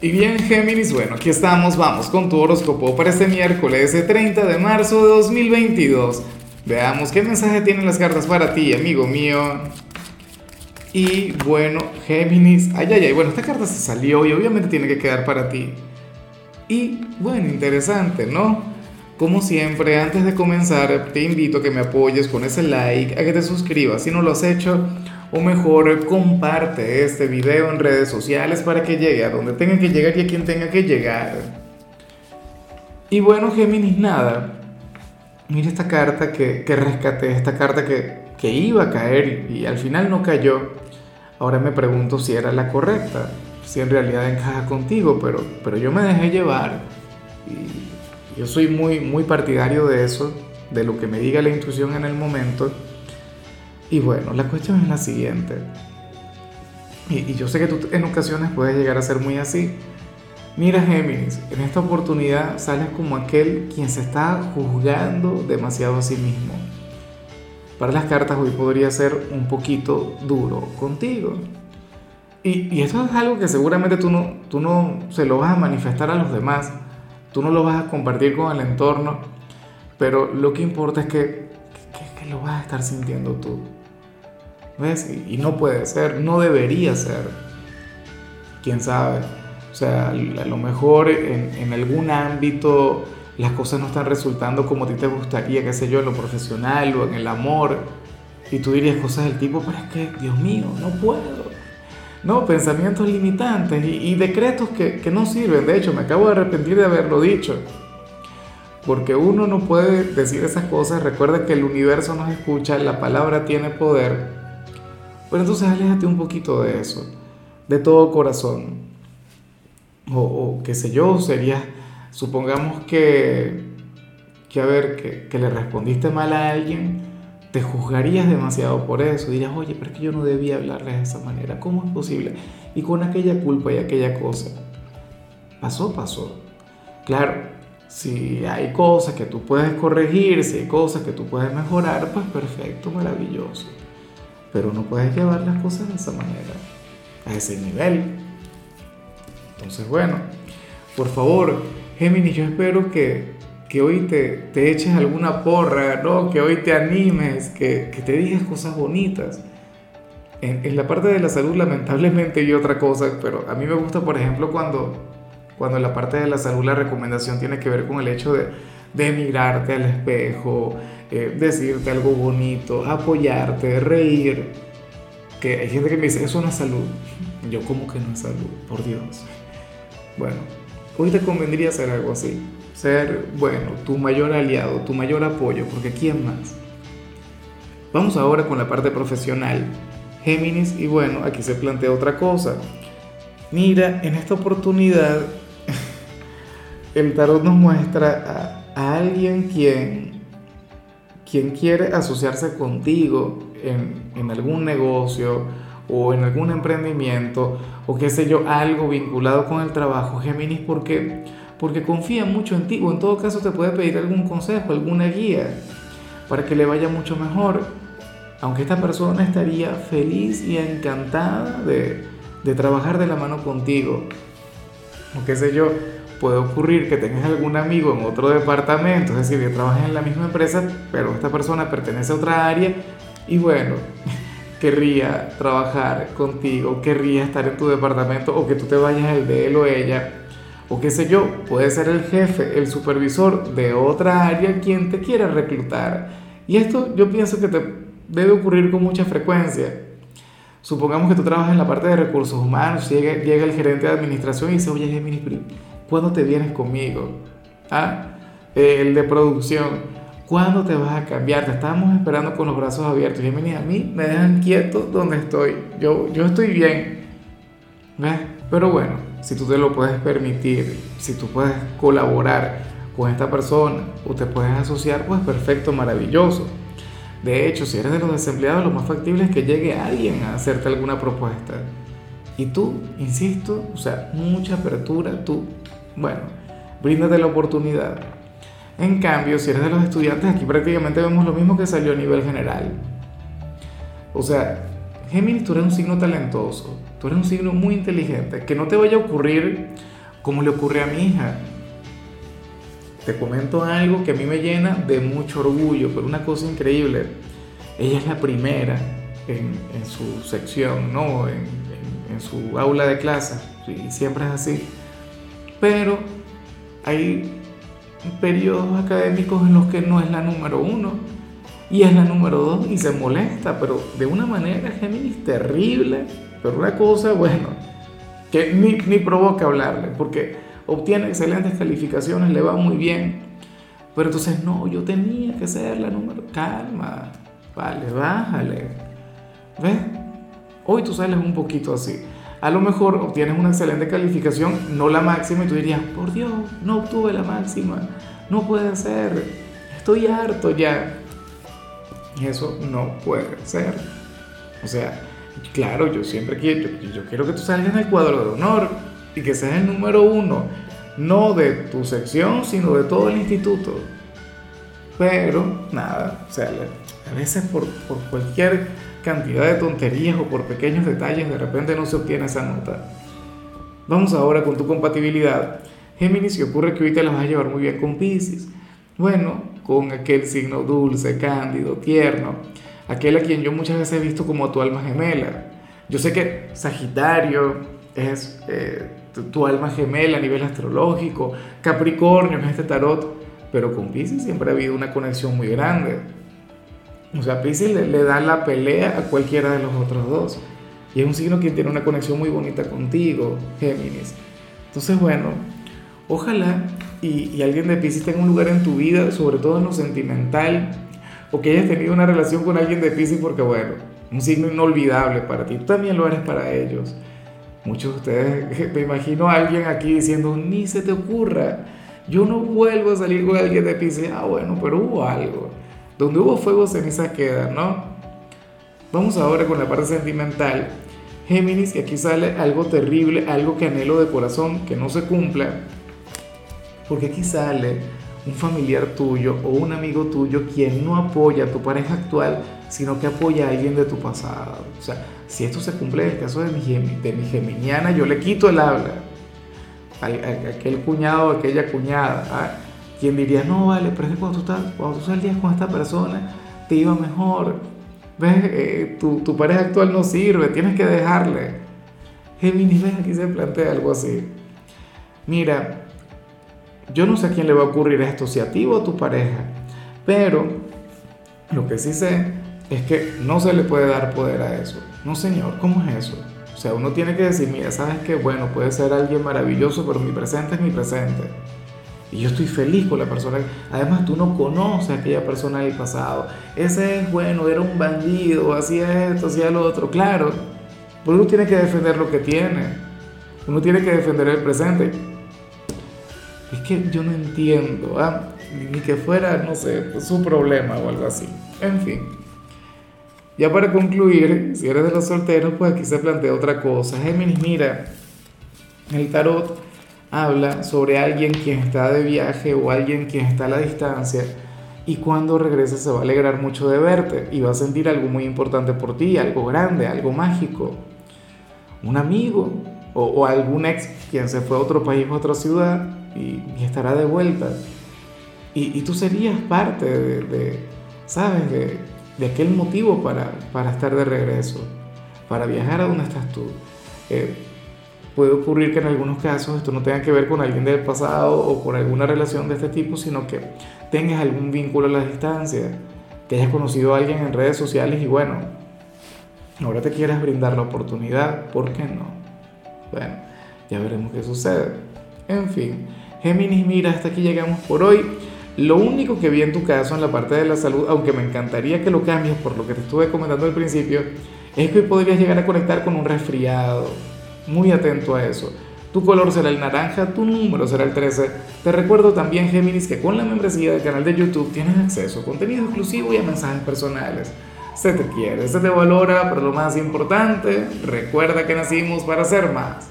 Y bien, Géminis, bueno, aquí estamos, vamos con tu horóscopo para este miércoles 30 de marzo de 2022. Veamos qué mensaje tienen las cartas para ti, amigo mío. Y bueno, Géminis, ay, ay, ay, bueno, esta carta se salió y obviamente tiene que quedar para ti. Y bueno, interesante, ¿no? Como siempre, antes de comenzar, te invito a que me apoyes con ese like, a que te suscribas si no lo has hecho o mejor comparte este video en redes sociales para que llegue a donde tenga que llegar y a quien tenga que llegar. Y bueno, Géminis, nada. Mira esta carta que, que rescaté, esta carta que, que iba a caer y, al final no cayó. Ahora me pregunto si era la correcta, si en realidad encaja contigo, pero, pero yo me dejé llevar. Y yo soy muy, muy partidario de eso, de lo que me diga la intuición en el momento. Y bueno, la cuestión es la siguiente. Y, yo sé que tú en ocasiones puedes llegar a ser muy así. Mira Géminis, en esta oportunidad sales como aquel quien se está juzgando demasiado a sí mismo. Para las cartas hoy podría ser un poquito duro contigo. Y, y esto es algo que seguramente tú no, tú no se lo vas a manifestar a los demás, tú no lo vas a compartir con el entorno, pero lo que importa es que, que, que lo vas a estar sintiendo tú. ¿Ves? Y, no puede ser, no debería ser. ¿Quién sabe? O sea, a lo mejor en, en, algún ámbito las cosas no están resultando como a ti te gustaría, qué sé yo, en lo profesional o en el amor. Y tú dirías cosas del tipo, pero es que, Dios mío, no puedo. No, pensamientos limitantes y, y decretos que, que no sirven. De hecho, me acabo de arrepentir de haberlo dicho. Porque uno no puede decir esas cosas. Recuerda que el universo nos escucha, la palabra tiene poder pero entonces aléjate un poquito de eso, de todo corazón. O, qué sé yo, sería, supongamos que, que a ver, que, le respondiste mal a alguien, te juzgarías demasiado por eso, dirías, oye, pero es que yo no debía hablarle de esa manera, ¿cómo es posible? Y con aquella culpa y aquella cosa. Pasó, pasó. Claro, si hay cosas que tú puedes corregir, si hay cosas que tú puedes mejorar, pues perfecto, maravilloso pero no puedes llevar las cosas de esa manera, a ese nivel. Entonces, bueno, por favor, Géminis, yo espero que, que hoy te, te, eches alguna porra, ¿no? que hoy te animes, que, que te digas cosas bonitas. En, la parte de la salud, lamentablemente, hay otra cosa, pero a mí me gusta, por ejemplo, cuando, cuando la parte de la salud la recomendación tiene que ver con el hecho de, de mirarte al espejo, eh, decirte algo bonito, apoyarte, reír. Que hay gente que me dice, eso no es salud. Yo, como que no es salud? Por Dios. Bueno, hoy te convendría hacer algo así. Ser, bueno, tu mayor aliado, tu mayor apoyo, porque ¿quién más? Vamos ahora con la parte profesional. Géminis, y bueno, aquí se plantea otra cosa. Mira, en esta oportunidad, el tarot nos muestra a, alguien quien quien quiere asociarse contigo en, en, algún negocio o en algún emprendimiento o qué sé yo, algo vinculado con el trabajo, Géminis, porque, porque confía mucho en ti o en todo caso te puede pedir algún consejo, alguna guía para que le vaya mucho mejor. Aunque esta persona estaría feliz y encantada de, de trabajar de la mano contigo, o qué sé yo, puede ocurrir que tengas algún amigo en otro departamento, es decir, que trabajes en la misma empresa, pero esta persona pertenece a otra área y bueno, querría trabajar contigo, querría estar en tu departamento o que tú te vayas el de él o ella, o qué sé yo, puede ser el jefe, el supervisor de otra área quien te quiera reclutar. Y esto yo pienso que te debe ocurrir con mucha frecuencia. Supongamos que tú trabajas en la parte de recursos humanos, llega, llega el gerente de administración y dice, oye, Gemini, ¿Cuándo te vienes conmigo? ¿Ah? El de producción. ¿Cuándo te vas a cambiar? Te estamos esperando con los brazos abiertos. Y a mí me dejan quieto donde estoy. Yo, yo estoy bien. ¿Ves? Pero bueno, si tú te lo puedes permitir, si tú puedes colaborar con esta persona o te puedes asociar, pues perfecto, maravilloso. De hecho, si eres de los desempleados, lo más factible es que llegue alguien a hacerte alguna propuesta. Y tú, insisto, o sea, mucha apertura, tú bueno, bríndate la oportunidad. En cambio, si eres de los estudiantes, aquí prácticamente vemos lo mismo que salió a nivel general. O sea, Géminis, tú eres un signo talentoso, tú eres un signo muy inteligente, que no te vaya a ocurrir como le ocurre a mi hija. Te comento algo que a mí me llena de mucho orgullo, pero una cosa increíble. Ella es la primera en, su sección, ¿no? En, en, en, su aula de clase, y siempre es así. Pero hay periodos académicos en los que no es la número uno y es la número dos y se molesta, pero de una manera, Géminis, terrible, pero una cosa, bueno, que ni, ni provoca hablarle, porque obtiene excelentes calificaciones, le va muy bien, pero entonces no, yo tenía que ser la número, calma, vale, bájale, ¿ves? Hoy tú sales un poquito así. A lo mejor obtienes una excelente calificación, no la máxima, y tú dirías, por Dios, no obtuve la máxima, no puede ser, estoy harto ya. Y eso no puede ser. O sea, claro, yo siempre quiero, yo, quiero que tú salgas en el cuadro de honor y que seas el número uno, no de tu sección, sino de todo el instituto. Pero, nada, o sea, a veces por, por cualquier cantidad de tonterías o por pequeños detalles de repente no se obtiene esa nota. Vamos ahora con tu compatibilidad. Géminis, y ocurre que hoy te la vas a llevar muy bien con Pisces. Bueno, con aquel signo dulce, cándido, tierno, aquel a quien yo muchas veces he visto como tu alma gemela. Yo sé que Sagitario es eh, tu, tu, alma gemela a nivel astrológico, Capricornio es este tarot, pero con Pisces siempre ha habido una conexión muy grande. O sea, Pisces le, da la pelea a cualquiera de los otros dos. Y es un signo que tiene una conexión muy bonita contigo, Géminis. Entonces, bueno, ojalá y, y, alguien de Pisces tenga un lugar en tu vida, sobre todo en lo sentimental, o que hayas tenido una relación con alguien de Pisces, porque, bueno, un signo inolvidable para ti. Tú también lo eres para ellos. Muchos de ustedes, me imagino a alguien aquí diciendo, ni se te ocurra, yo no vuelvo a salir con alguien de Pisces. Ah, bueno, pero hubo algo. Donde hubo fuego, ceniza queda, ¿no? Vamos ahora con la parte sentimental. Géminis, que aquí sale algo terrible, algo que anhelo de corazón, que no se cumpla. Porque aquí sale un familiar tuyo o un amigo tuyo quien no apoya a tu pareja actual, sino que apoya a alguien de tu pasado. O sea, si esto se cumple en el caso de mi, de mi geminiana, yo le quito el habla. Aquel cuñado aquella cuñada. ¿ah? quien diría, no, vale, pero es que cuando tú, estás, cuando tú salías con esta persona, te iba mejor. ¿Ves? Eh, tu, tu, pareja actual no sirve, tienes que dejarle. Géminis, ves, aquí se plantea algo así. Mira, yo no sé a quién le va a ocurrir esto, si a ti o a tu pareja, pero lo que sí sé es que no se le puede dar poder a eso. No, señor, ¿cómo es eso? O sea, uno tiene que decir, mira, sabes que, bueno, puede ser alguien maravilloso, pero mi presente es mi presente. Y yo estoy feliz con la persona. Además, tú no conoces a aquella persona del pasado. Ese es bueno, era un bandido, hacía esto, hacía lo otro. Claro, pero uno tiene que defender lo que tiene. Uno tiene que defender el presente. Es que yo no entiendo, ¿ah? ni que fuera, no sé, su problema o algo así. En fin. Ya para concluir, si eres de los solteros, pues aquí se plantea otra cosa. Géminis, mira, el tarot habla sobre alguien quien está de viaje o alguien quien está a la distancia y cuando regrese se va a alegrar mucho de verte y va a sentir algo muy importante por ti, algo grande, algo mágico. Un amigo o, algún ex quien se fue a otro país o a otra ciudad y, estará de vuelta. Y, tú serías parte de, de ¿sabes? De, de, aquel motivo para, para estar de regreso, para viajar a donde estás tú. Eh, puede ocurrir que en algunos casos esto no tenga que ver con alguien del pasado o con alguna relación de este tipo, sino que tengas algún vínculo a la distancia, que hayas conocido a alguien en redes sociales y bueno, ahora te quieres brindar la oportunidad, ¿por qué no? Bueno, ya veremos qué sucede. En fin, Géminis, mira, hasta aquí llegamos por hoy. Lo único que vi en tu caso en la parte de la salud, aunque me encantaría que lo cambies por lo que te estuve comentando al principio, es que podrías llegar a conectar con un resfriado muy atento a eso. Tu color será el naranja, tu número será el 13. Te recuerdo también, Géminis, que con la membresía del canal de YouTube tienes acceso a contenido exclusivo y a mensajes personales. Se te quiere, se te valora, pero lo más importante, recuerda que nacimos para ser más.